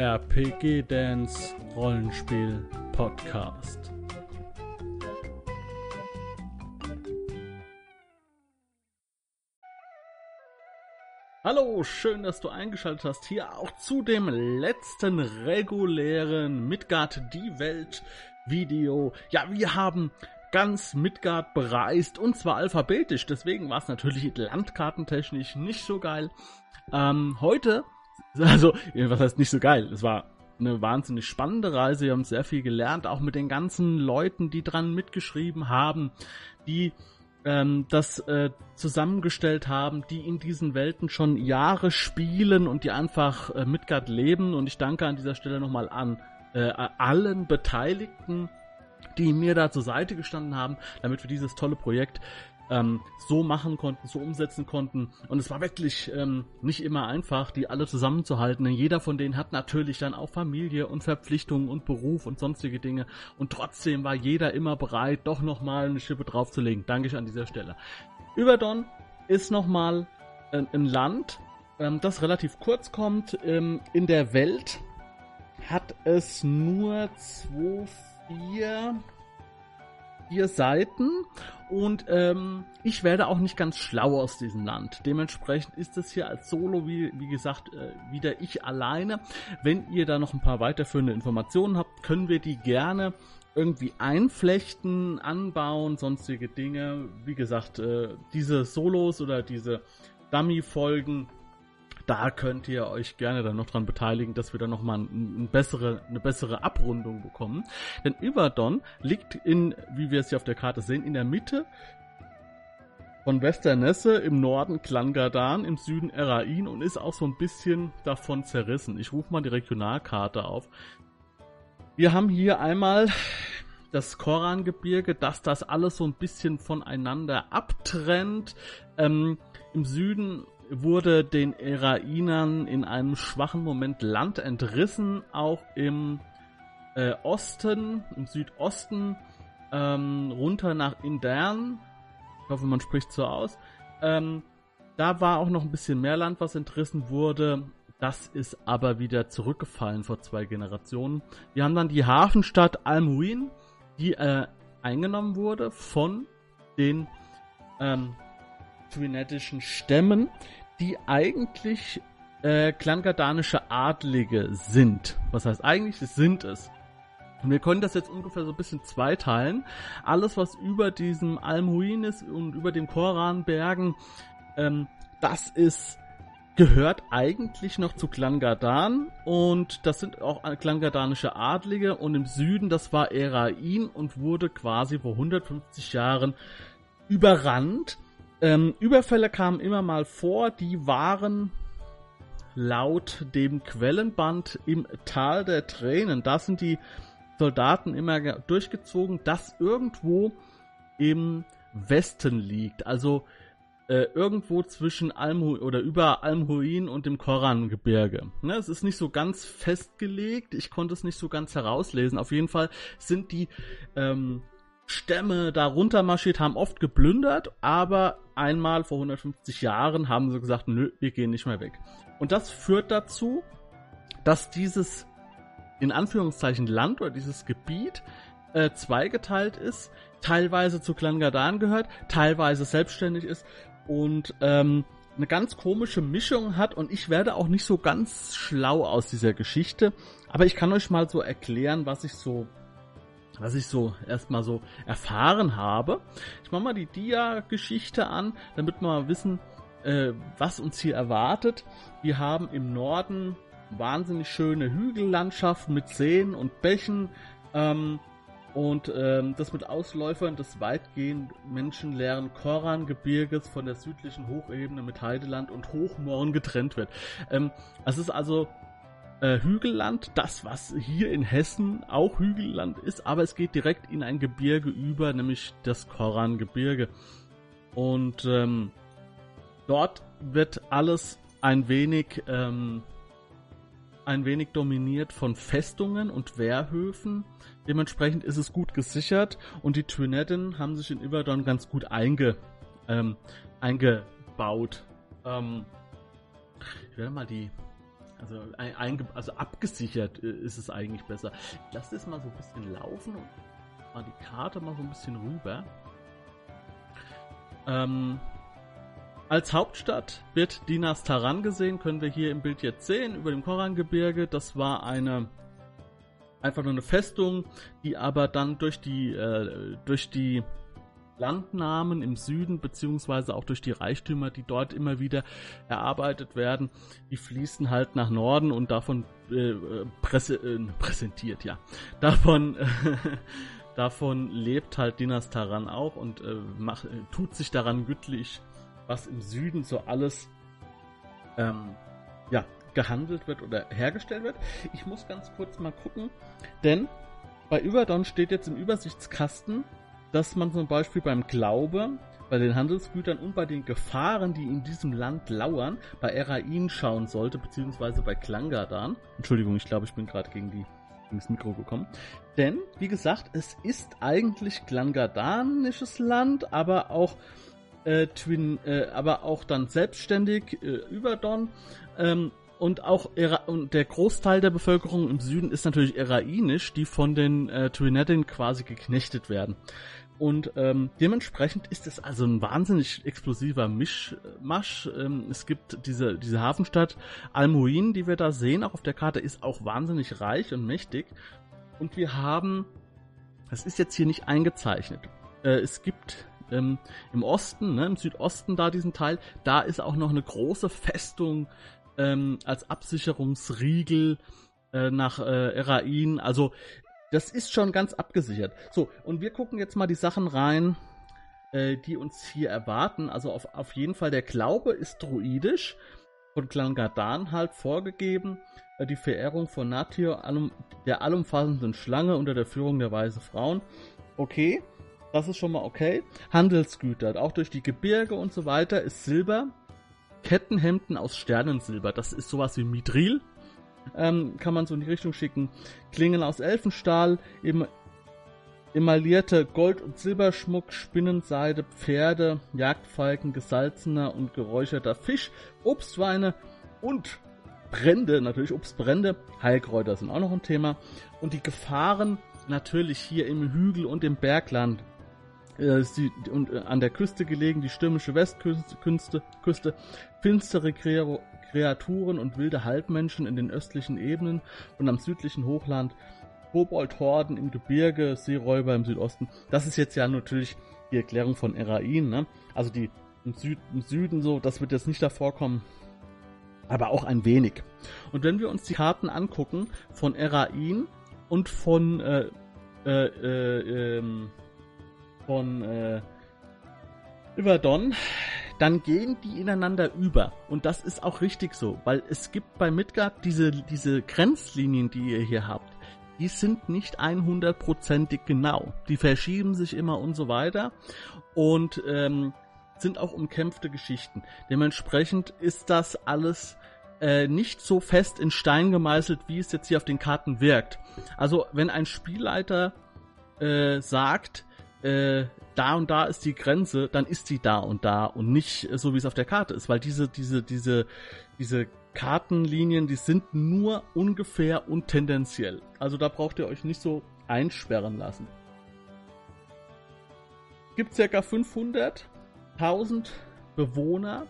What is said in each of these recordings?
RPG Dance Rollenspiel Podcast. Hallo, schön, dass du eingeschaltet hast. Hier auch zu dem letzten regulären Midgard die Welt Video. Ja, wir haben ganz Midgard bereist und zwar alphabetisch. Deswegen war es natürlich landkartentechnisch nicht so geil. Ähm, heute Also, was heißt nicht so geil? Es war eine wahnsinnig spannende Reise. Wir haben sehr viel gelernt, auch mit den ganzen Leuten, die dran mitgeschrieben haben, die ähm, das äh, zusammengestellt haben, die in diesen Welten schon Jahre spielen und die einfach äh, Midgard leben. Und ich danke an dieser Stelle nochmal an äh, allen Beteiligten, die mir da zur Seite gestanden haben, damit wir dieses tolle Projekt ähm, so machen konnten, so umsetzen konnten. Und es war wirklich ähm, nicht immer einfach, die alle zusammenzuhalten. Denn jeder von denen hat natürlich dann auch Familie und Verpflichtungen und Beruf und sonstige Dinge. Und trotzdem war jeder immer bereit, doch nochmal eine Schippe draufzulegen. Danke ich an dieser Stelle. Überdon ist nochmal ein, ähm, ein Land, ähm, das relativ kurz kommt. Ähm, in der Welt hat es nur 2, 4, ihr Seiten und ähm, ich werde auch nicht ganz schlau aus diesem Land. Dementsprechend ist es hier als Solo, wie, wie gesagt, äh, wieder ich alleine. Wenn ihr da noch ein paar weiterführende Informationen habt, können wir die gerne irgendwie einflechten, anbauen, sonstige Dinge. Wie gesagt, äh, diese Solos oder diese Dummy-Folgen da könnt ihr euch gerne dann noch dran beteiligen, dass wir dann nochmal ein, ein bessere, eine bessere Abrundung bekommen. Denn Überdon liegt in, wie wir es hier auf der Karte sehen, in der Mitte von Westernesse, im Norden Klangadan, im Süden Erain und ist auch so ein bisschen davon zerrissen. Ich rufe mal die Regionalkarte auf. Wir haben hier einmal das Korangebirge, dass das alles so ein bisschen voneinander abtrennt. Ähm, Im Süden wurde den Erainern in einem schwachen Moment Land entrissen, auch im äh, Osten, im Südosten, ähm, runter nach Indern. Ich hoffe, man spricht so aus. Ähm, da war auch noch ein bisschen mehr Land, was entrissen wurde. Das ist aber wieder zurückgefallen vor zwei Generationen. Wir haben dann die Hafenstadt Almuin, die äh, eingenommen wurde von den ähm, twinetischen Stämmen, die eigentlich äh, klangadanische Adlige sind. Was heißt eigentlich? sind es. Und wir können das jetzt ungefähr so ein bisschen zweiteilen. Alles, was über diesem Almuin ist und über den Koranbergen, ähm, das ist gehört eigentlich noch zu Klangadan und das sind auch klangadanische Adlige und im Süden, das war Erain und wurde quasi vor 150 Jahren überrannt ähm, Überfälle kamen immer mal vor, die waren laut dem Quellenband im Tal der Tränen. Da sind die Soldaten immer durchgezogen, das irgendwo im Westen liegt. Also äh, irgendwo zwischen Almhu oder über Almhuin und dem Korangebirge. Ne, es ist nicht so ganz festgelegt. Ich konnte es nicht so ganz herauslesen. Auf jeden Fall sind die ähm, Stämme darunter marschiert, haben oft geplündert, aber einmal vor 150 Jahren haben sie gesagt, nö, wir gehen nicht mehr weg. Und das führt dazu, dass dieses in Anführungszeichen Land oder dieses Gebiet äh, zweigeteilt ist, teilweise zu Klangadan gehört, teilweise selbstständig ist und ähm, eine ganz komische Mischung hat und ich werde auch nicht so ganz schlau aus dieser Geschichte, aber ich kann euch mal so erklären, was ich so was ich so erstmal so erfahren habe. Ich mache mal die Dia-Geschichte an, damit wir mal wissen, äh, was uns hier erwartet. Wir haben im Norden wahnsinnig schöne Hügellandschaften mit Seen und Bächen ähm, und ähm, das mit Ausläufern des weitgehend menschenleeren Korangebirges von der südlichen Hochebene mit Heideland und Hochmoorn getrennt wird. Ähm, es ist also äh, Hügelland, das was hier in Hessen auch Hügelland ist, aber es geht direkt in ein Gebirge über, nämlich das Korangebirge. Und ähm, dort wird alles ein wenig ähm, ein wenig dominiert von Festungen und Wehrhöfen. Dementsprechend ist es gut gesichert und die Twinetten haben sich in Iverdon ganz gut einge, ähm, eingebaut. Ähm, ich werde mal die also, ein, also abgesichert äh, ist es eigentlich besser. Ich lasse das mal so ein bisschen laufen und mal die Karte mal so ein bisschen rüber. Ähm, als Hauptstadt wird Dinas Taran gesehen, können wir hier im Bild jetzt sehen, über dem Korangebirge. Das war eine einfach nur eine Festung, die aber dann durch die äh, durch die Landnahmen im Süden beziehungsweise auch durch die Reichtümer, die dort immer wieder erarbeitet werden, die fließen halt nach Norden und davon äh, präse, äh, präsentiert, ja, davon davon lebt halt Dinas Taran auch und äh, macht, tut sich daran gütlich was im Süden so alles ähm, ja, gehandelt wird oder hergestellt wird. Ich muss ganz kurz mal gucken, denn bei Überdon steht jetzt im Übersichtskasten, dass man zum Beispiel beim Glaube, bei den Handelsgütern und bei den Gefahren, die in diesem Land lauern, bei Erain schauen sollte, beziehungsweise bei Klangadan. Entschuldigung, ich glaube, ich bin gerade gegen die ins Mikro gekommen. Denn, wie gesagt, es ist eigentlich Klangadanisches Land, aber auch äh, Twin, äh, aber auch dann selbstständig äh, über Don. Ähm, und auch und der Großteil der Bevölkerung im Süden ist natürlich erainisch, die von den äh, Twinetten quasi geknechtet werden. Und ähm, dementsprechend ist es also ein wahnsinnig explosiver Mischmasch. Ähm, es gibt diese, diese Hafenstadt Almoin, die wir da sehen, auch auf der Karte, ist auch wahnsinnig reich und mächtig. Und wir haben, das ist jetzt hier nicht eingezeichnet, äh, es gibt ähm, im Osten, ne, im Südosten da diesen Teil, da ist auch noch eine große Festung ähm, als Absicherungsriegel äh, nach äh, Erain. Also das ist schon ganz abgesichert. So, und wir gucken jetzt mal die Sachen rein, äh, die uns hier erwarten. Also auf, auf jeden Fall der Glaube ist druidisch, von Clan Gardan halt vorgegeben. Äh, die Verehrung von Natir, allum, der allumfassenden Schlange unter der Führung der weisen Frauen. Okay, das ist schon mal okay. Handelsgüter, auch durch die Gebirge und so weiter, ist Silber. Kettenhemden aus Sternensilber, das ist sowas wie Mithril. Ähm, kann man so in die Richtung schicken. Klingen aus Elfenstahl, eben emaillierte Gold- und Silberschmuck, Spinnenseide, Pferde, Jagdfalken, gesalzener und geräucherter Fisch, Obstweine und Brände, natürlich Obstbrände, Heilkräuter sind auch noch ein Thema. Und die Gefahren natürlich hier im Hügel und im Bergland äh, sie, und äh, an der Küste gelegen, die stürmische Westküste, Küste, finstere Kreaturen und wilde Halbmenschen in den östlichen Ebenen und am südlichen Hochland, Koboldhorden im Gebirge, Seeräuber im Südosten. Das ist jetzt ja natürlich die Erklärung von Erain, ne? Also die im, Süd, im Süden so, das wird jetzt nicht davor kommen, aber auch ein wenig. Und wenn wir uns die Karten angucken von Erain und von äh, äh, äh, ähm, von äh, Don, dann gehen die ineinander über. Und das ist auch richtig so, weil es gibt bei Midgard diese, diese Grenzlinien, die ihr hier habt, die sind nicht 100%ig genau. Die verschieben sich immer und so weiter und ähm, sind auch umkämpfte Geschichten. Dementsprechend ist das alles äh, nicht so fest in Stein gemeißelt, wie es jetzt hier auf den Karten wirkt. Also wenn ein Spielleiter äh, sagt, äh, da und da ist die Grenze, dann ist sie da und da und nicht so wie es auf der Karte ist, weil diese diese diese diese Kartenlinien, die sind nur ungefähr und tendenziell. Also da braucht ihr euch nicht so einsperren lassen. Es gibt circa 500.000 Bewohner,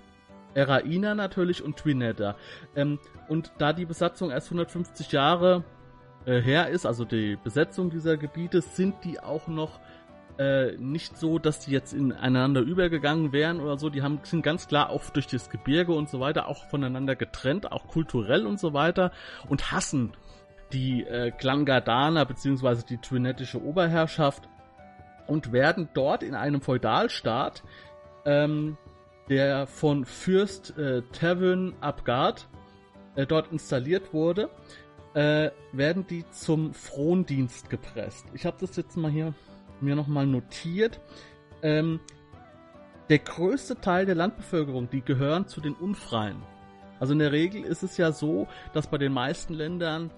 Erainer natürlich und Twinetta. Ähm, und da die Besatzung erst 150 Jahre äh, her ist, also die Besetzung dieser Gebiete, sind die auch noch äh, nicht so, dass die jetzt ineinander übergegangen wären oder so. Die haben, sind ganz klar auch durch das Gebirge und so weiter auch voneinander getrennt, auch kulturell und so weiter und hassen die äh, Klangadaner beziehungsweise die twinettische Oberherrschaft und werden dort in einem Feudalstaat, ähm, der von Fürst äh, Tevin Abgard äh, dort installiert wurde, äh, werden die zum Frondienst gepresst. Ich habe das jetzt mal hier mir nochmal notiert. Ähm, der größte Teil der Landbevölkerung, die gehören zu den Unfreien. Also in der Regel ist es ja so, dass bei den meisten Ländern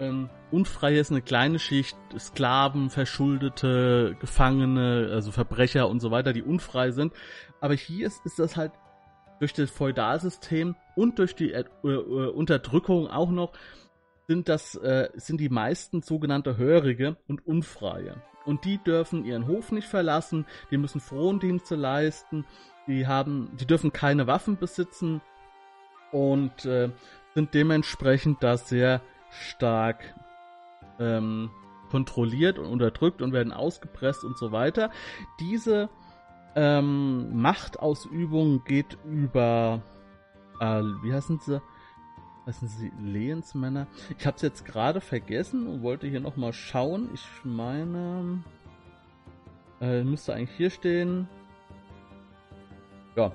ähm, Unfreie ist eine kleine Schicht, Sklaven, Verschuldete, Gefangene, also Verbrecher und so weiter, die unfrei sind. Aber hier ist, ist das halt durch das Feudalsystem und durch die äh, äh, Unterdrückung auch noch sind das äh, sind die meisten sogenannte Hörige und Unfreie. Und die dürfen ihren Hof nicht verlassen, die müssen Frondienste leisten, die haben, die dürfen keine Waffen besitzen und äh, sind dementsprechend da sehr stark ähm, kontrolliert und unterdrückt und werden ausgepresst und so weiter. Diese ähm, Machtausübung geht über, äh, wie heißen sie? Heißen sie Lehensmänner? Ich habe es jetzt gerade vergessen und wollte hier nochmal schauen. Ich meine, äh, müsste eigentlich hier stehen. Ja,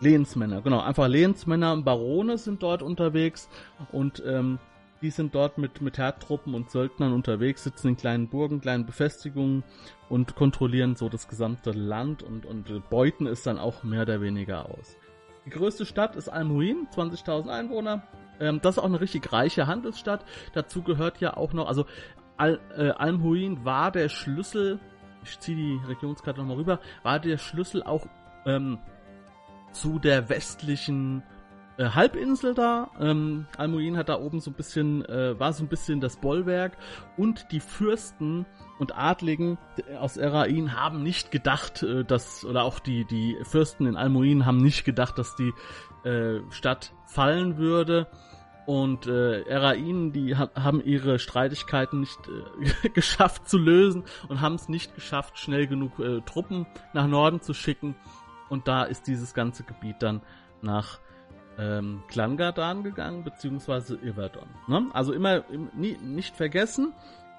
Lehensmänner, genau. Einfach Lehensmänner und Barone sind dort unterwegs und ähm, die sind dort mit, mit Heertruppen und Söldnern unterwegs, sitzen in kleinen Burgen, kleinen Befestigungen und kontrollieren so das gesamte Land und, und beuten es dann auch mehr oder weniger aus. Die größte Stadt ist Almuin, 20.000 Einwohner. Ähm, das ist auch eine richtig reiche Handelsstadt. Dazu gehört ja auch noch, also Al, äh, Almuin war der Schlüssel, ich ziehe die Regionskarte nochmal rüber, war der Schlüssel auch ähm, zu der westlichen äh, Halbinsel da. Ähm, Almuin hat da oben so ein bisschen, äh, war so ein bisschen das Bollwerk und die Fürsten und Adligen aus Erain haben nicht gedacht, äh, dass, oder auch die, die Fürsten in Almuin haben nicht gedacht, dass die äh, Stadt fallen würde. Und äh, Erain, die ha haben ihre Streitigkeiten nicht äh, geschafft zu lösen und haben es nicht geschafft, schnell genug äh, Truppen nach Norden zu schicken. Und da ist dieses ganze Gebiet dann nach ähm, Klangadan gegangen, beziehungsweise Iverdon. Ne? Also immer im, nie, nicht vergessen,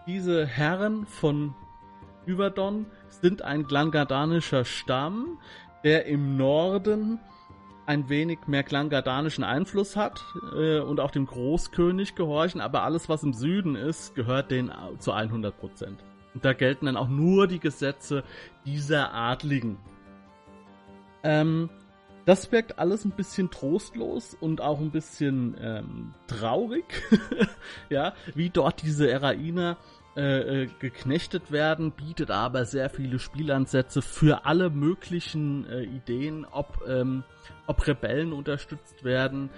diese Herren von Iverdon sind ein klangadanischer Stamm, der im Norden ein wenig mehr klangadanischen Einfluss hat äh, und auch dem Großkönig gehorchen, aber alles, was im Süden ist, gehört denen zu 100%. Und da gelten dann auch nur die Gesetze dieser Adligen. Ähm, das wirkt alles ein bisschen trostlos und auch ein bisschen ähm, traurig, ja, wie dort diese Erainer äh, äh, geknechtet werden, bietet aber sehr viele Spielansätze für alle möglichen äh, Ideen, ob, ähm, ob Rebellen unterstützt werden,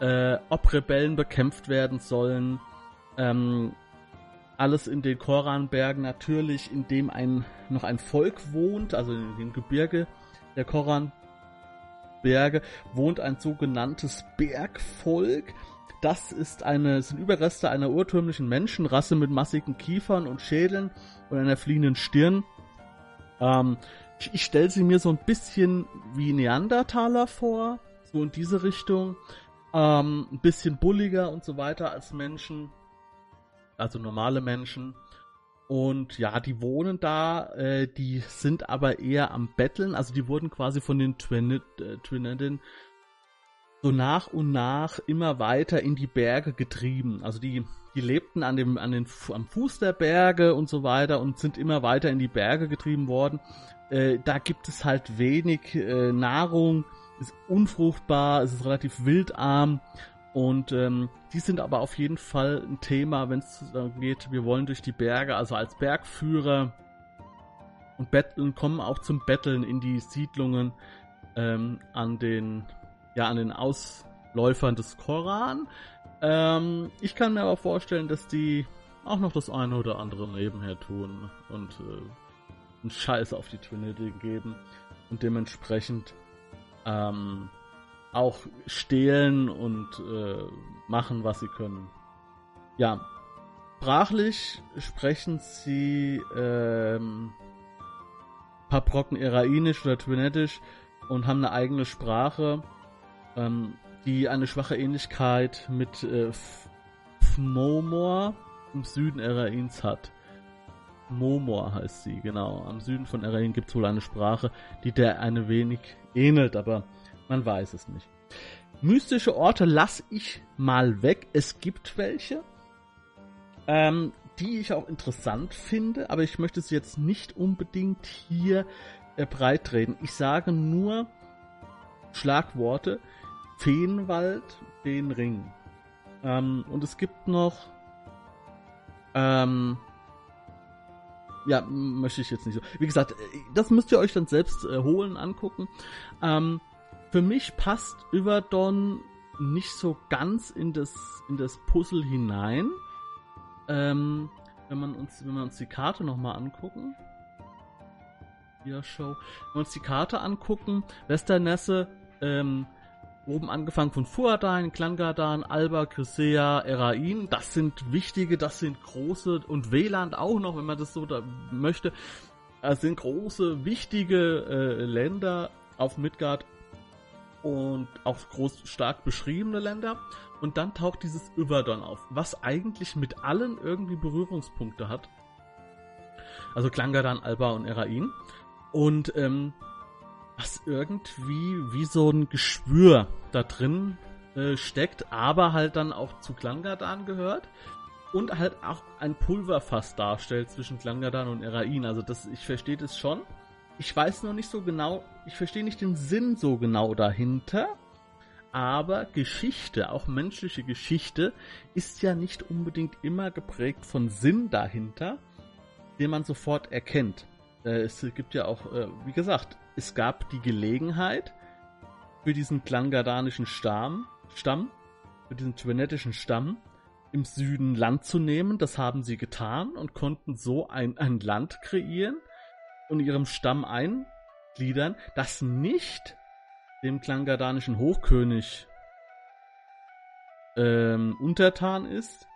äh, ob Rebellen bekämpft werden sollen. Ähm, alles in den Koranbergen natürlich, in dem ein, noch ein Volk wohnt, also in dem Gebirge der Koran Berge wohnt ein sogenanntes Bergvolk. Das ist eine, sind Überreste einer urtümlichen Menschenrasse mit massigen Kiefern und Schädeln und einer fliehenden Stirn. Ähm, ich, ich stelle sie mir so ein bisschen wie Neandertaler vor, so in diese Richtung. Ähm, ein bisschen bulliger und so weiter als Menschen, also normale Menschen. Und ja, die wohnen da, äh, die sind aber eher am Betteln. Also die wurden quasi von den Twined, äh, Twinedin so nach und nach immer weiter in die Berge getrieben. Also die, die lebten an dem, an den, am Fuß der Berge und so weiter und sind immer weiter in die Berge getrieben worden. Äh, da gibt es halt wenig äh, Nahrung, ist unfruchtbar, es ist relativ wildarm und ähm, die sind aber auf jeden Fall ein Thema, wenn es geht, wir wollen durch die Berge, also als Bergführer und betteln, kommen auch zum Betteln in die Siedlungen ähm, an den, ja, an den Ausläufern des Koran. Ähm, ich kann mir aber vorstellen, dass die auch noch das eine oder andere nebenher tun und äh, einen Scheiß auf die Trinity geben und dementsprechend ähm, auch stehlen und äh, machen, was sie können. Ja, sprachlich sprechen sie ähm, paar Brocken Erainisch oder Twinetisch und haben eine eigene Sprache, ähm, die eine schwache Ähnlichkeit mit äh, Fmomor im Süden Erains hat. Momor heißt sie, genau. Am Süden von Erain gibt es wohl eine Sprache, die der eine wenig ähnelt, aber man weiß es nicht. Mystische Orte lasse ich mal weg. Es gibt welche, ähm, die ich auch interessant finde, aber ich möchte sie jetzt nicht unbedingt hier äh, breitreden. Ich sage nur Schlagworte. Feenwald, den Ring. Ähm, und es gibt noch ähm, ja, möchte ich jetzt nicht so. Wie gesagt, äh, das müsst ihr euch dann selbst äh, holen, angucken. Ähm, für mich passt Yverdon nicht so ganz in das, in das Puzzle hinein. Ähm, wenn, man uns, wenn wir uns die Karte nochmal angucken. Hier Show. Wenn wir uns die Karte angucken, Westernesse, ähm, oben angefangen von Fuadain, Klangadan, Alba, Crisea, Erain, das sind wichtige, das sind große und WLAN auch noch, wenn man das so da möchte. Das sind große, wichtige äh, Länder auf Midgard und auch groß stark beschriebene Länder. Und dann taucht dieses Iverdon auf, was eigentlich mit allen irgendwie Berührungspunkte hat. Also Klangadan, Alba und Erain. Und ähm, was irgendwie wie so ein Geschwür da drin äh, steckt, aber halt dann auch zu Klangadan gehört und halt auch ein Pulverfass darstellt zwischen Klangadan und Erain. Also das, ich verstehe das schon. Ich weiß noch nicht so genau, ich verstehe nicht den Sinn so genau dahinter. Aber Geschichte, auch menschliche Geschichte, ist ja nicht unbedingt immer geprägt von Sinn dahinter, den man sofort erkennt. Äh, es gibt ja auch, äh, wie gesagt, es gab die Gelegenheit für diesen klangadanischen Stamm, Stamm, für diesen tibetischen Stamm, im Süden Land zu nehmen. Das haben sie getan und konnten so ein, ein Land kreieren und ihrem Stamm eingliedern, das nicht dem klangadanischen Hochkönig ähm, untertan ist.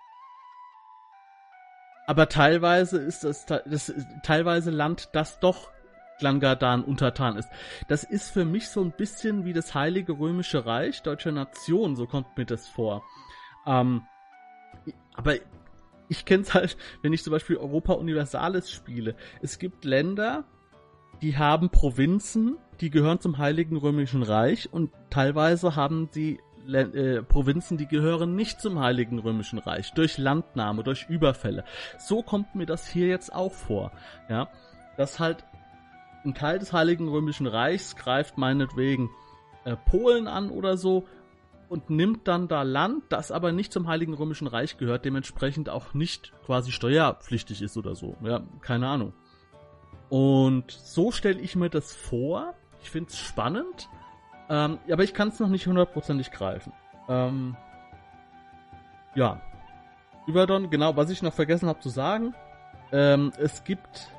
Aber teilweise ist das, das teilweise Land, das doch Klangadan untertan ist. Das ist für mich so ein bisschen wie das Heilige Römische Reich deutscher Nation, so kommt mir das vor. Ähm, aber ich kenne es halt, wenn ich zum Beispiel Europa Universalis spiele. Es gibt Länder, die haben Provinzen, die gehören zum Heiligen Römischen Reich und teilweise haben die äh, Provinzen, die gehören nicht zum Heiligen Römischen Reich, durch Landnahme, durch Überfälle. So kommt mir das hier jetzt auch vor, ja, dass halt ein Teil des Heiligen Römischen Reichs greift meinetwegen äh, Polen an oder so und nimmt dann da Land, das aber nicht zum Heiligen Römischen Reich gehört, dementsprechend auch nicht quasi steuerpflichtig ist oder so. Ja, keine Ahnung. Und so stelle ich mir das vor. Ich finde es spannend, ähm, aber ich kann es noch nicht hundertprozentig greifen. Ähm, ja. Überdon, genau, was ich noch vergessen habe zu sagen. Ähm, es gibt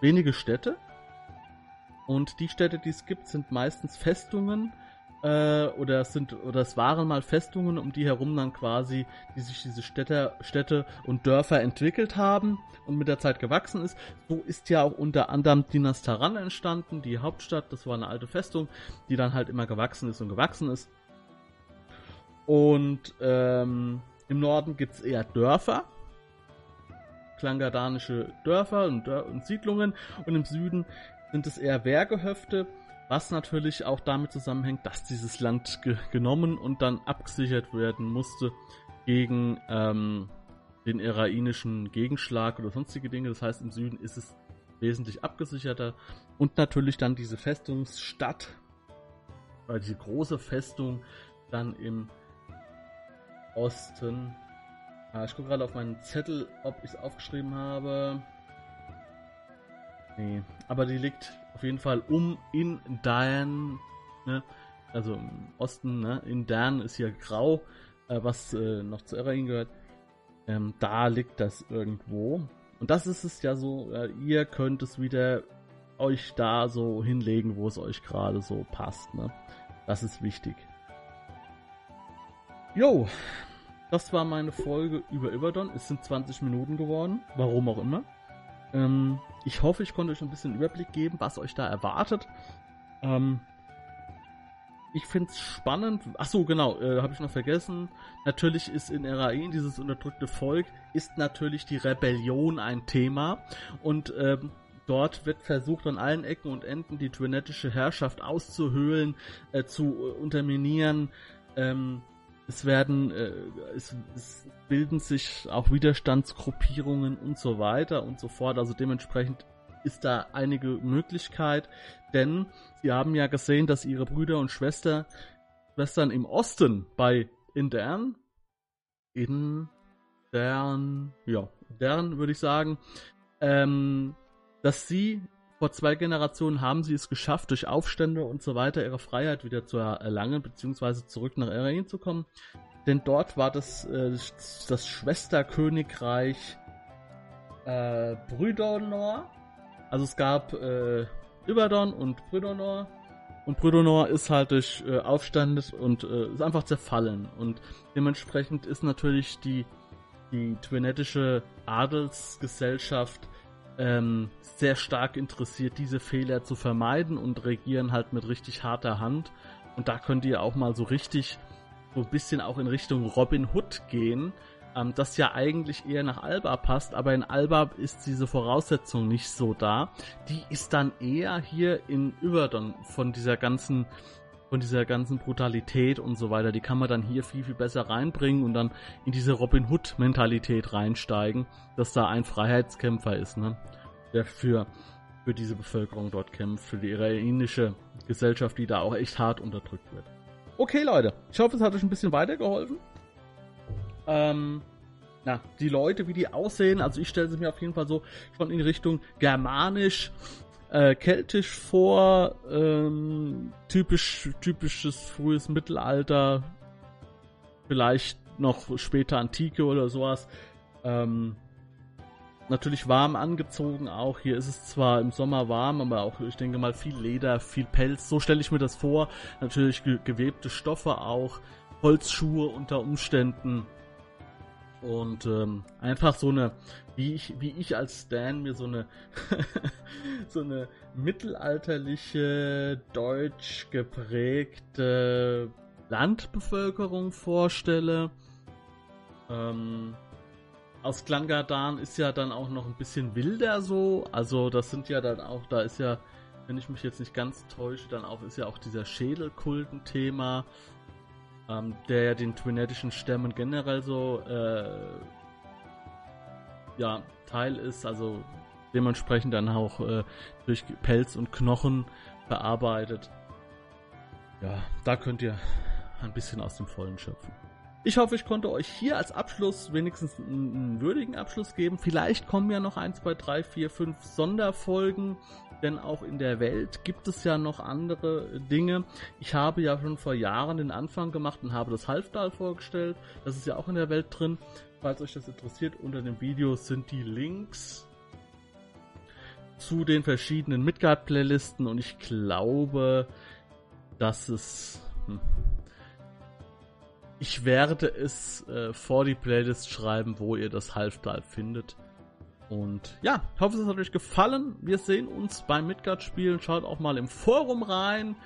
wenige Städte, und die Städte, die es gibt, sind meistens Festungen äh, oder sind oder es waren mal Festungen, um die herum dann quasi, die sich diese Städte, Städte und Dörfer entwickelt haben und mit der Zeit gewachsen ist. So ist ja auch unter anderem Dinastaran entstanden, die Hauptstadt. Das war eine alte Festung, die dann halt immer gewachsen ist und gewachsen ist. Und ähm, im Norden gibt es eher Dörfer, klangadanische Dörfer und, Dör und Siedlungen und im Süden sind es eher Wehrgehöfte, was natürlich auch damit zusammenhängt, dass dieses Land ge genommen und dann abgesichert werden musste gegen ähm, den irainischen Gegenschlag oder sonstige Dinge. Das heißt, im Süden ist es wesentlich abgesicherter und natürlich dann diese Festungsstadt, weil diese große Festung dann im Osten. Ah, ich gucke gerade auf meinen Zettel, ob ich es aufgeschrieben habe. Nee, aber die liegt auf jeden Fall um in Dern, ne? also im Osten, ne? in Dern ist hier grau, äh, was äh, noch zu Erain gehört. Ähm, da liegt das irgendwo. Und das ist es ja so, äh, ihr könnt es wieder euch da so hinlegen, wo es euch gerade so passt. Ne? Das ist wichtig. Jo, das war meine Folge über Iberdon. Es sind 20 Minuten geworden, warum auch immer. Ähm, ich hoffe, ich konnte euch ein bisschen Überblick geben, was euch da erwartet. Ähm, ich finde es spannend. Ach so, genau, äh, habe ich noch vergessen. Natürlich ist in Erain dieses unterdrückte Volk ist natürlich die Rebellion ein Thema und ähm, dort wird versucht an allen Ecken und Enden die twinetische Herrschaft auszuhöhlen, äh, zu äh, unterminieren. Ähm, es werden, äh, es, es, bilden sich auch Widerstandsgruppierungen und so weiter und so fort. Also dementsprechend ist da einige Möglichkeit, denn sie haben ja gesehen, dass ihre Brüder und Schwester, Schwestern im Osten bei Indern, Indern, ja, Indern würde ich sagen, ähm, dass sie vor zwei Generationen haben sie es geschafft, durch Aufstände und so weiter ihre Freiheit wieder zu erlangen, beziehungsweise zurück nach Erein zu kommen. Denn dort war das, äh, das Schwesterkönigreich äh, Brüdonor. Also es gab äh, Iberdon und Brüdonor. Und Brüdonor ist halt durch äh, Aufstand und äh, ist einfach zerfallen. Und dementsprechend ist natürlich die, die twinetische Adelsgesellschaft ähm, sehr stark interessiert, diese Fehler zu vermeiden und regieren halt mit richtig harter Hand. Und da könnt ihr auch mal so richtig so ein bisschen auch in Richtung Robin Hood gehen, ähm, das ja eigentlich eher nach Alba passt, aber in Alba ist diese Voraussetzung nicht so da. Die ist dann eher hier in Überdon von dieser ganzen von dieser ganzen Brutalität und so weiter, die kann man dann hier viel, viel besser reinbringen und dann in diese Robin Hood-Mentalität reinsteigen, dass da ein Freiheitskämpfer ist, ne? Der für, für diese Bevölkerung dort kämpft, für die iranische Gesellschaft, die da auch echt hart unterdrückt wird. Okay, Leute, ich hoffe, es hat euch ein bisschen weitergeholfen. Ähm, na, die Leute, wie die aussehen, also ich stelle sie mir auf jeden Fall so schon in Richtung germanisch, äh, keltisch vor, ähm, typisch, typisches frühes Mittelalter, vielleicht noch später Antike oder sowas. Ähm, natürlich warm angezogen auch. Hier ist es zwar im Sommer warm, aber auch, ich denke mal, viel Leder, viel Pelz. So stelle ich mir das vor. Natürlich ge gewebte Stoffe auch, Holzschuhe unter Umständen. Und ähm, einfach so eine, wie ich, wie ich als Stan mir so eine so eine mittelalterliche, deutsch geprägte Landbevölkerung vorstelle. Ähm, aus Klangadan ist ja dann auch noch ein bisschen wilder so. Also das sind ja dann auch, da ist ja, wenn ich mich jetzt nicht ganz täusche, dann auch ist ja auch dieser Schädelkulten-Thema ähm, der ja den twinetischen Stämmen generell so äh, ja, Teil ist, also dementsprechend dann auch äh, durch Pelz und Knochen bearbeitet. Ja, da könnt ihr ein bisschen aus dem Vollen schöpfen. Ich hoffe, ich konnte euch hier als Abschluss wenigstens einen, würdigen Abschluss geben. Vielleicht kommen ja noch 1, 2, 3, 4, 5 Sonderfolgen denn auch in der Welt gibt es ja noch andere Dinge. Ich habe ja schon vor Jahren den Anfang gemacht und habe das Halfdal vorgestellt. Das ist ja auch in der Welt drin. Falls euch das interessiert, unter dem Video sind die Links zu den verschiedenen Midgard-Playlisten und ich glaube, dass es. Hm, ich werde es äh, vor die Playlist schreiben, wo ihr das Halfdal findet. Und ja, ich hoffe, es hat euch gefallen. Wir sehen uns beim Midgard-Spielen. Schaut auch mal im Forum rein.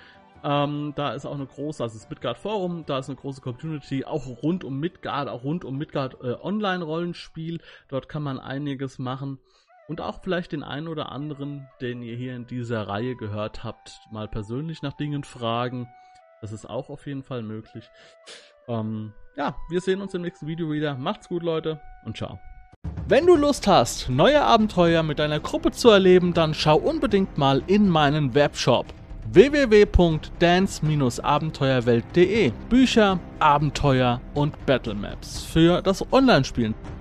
Ähm, da ist auch eine große, also das Midgard Forum, da ist eine große Community, auch rund um Midgard, auch rund um Midgard äh, Online-Rollenspiel. Dort kann man einiges machen. Und auch vielleicht den einen oder anderen, den ihr hier in dieser Reihe gehört habt, mal persönlich nach Dingen fragen. Das ist auch auf jeden Fall möglich. Ähm, ja, wir sehen uns im nächsten Video wieder. Macht's gut, Leute, und ciao. Wenn du Lust hast, neue Abenteuer mit deiner Gruppe zu erleben, dann schau unbedingt mal in meinen Webshop www.dance-abenteuerwelt.de Bücher, Abenteuer und Battlemaps für das Online-Spielen.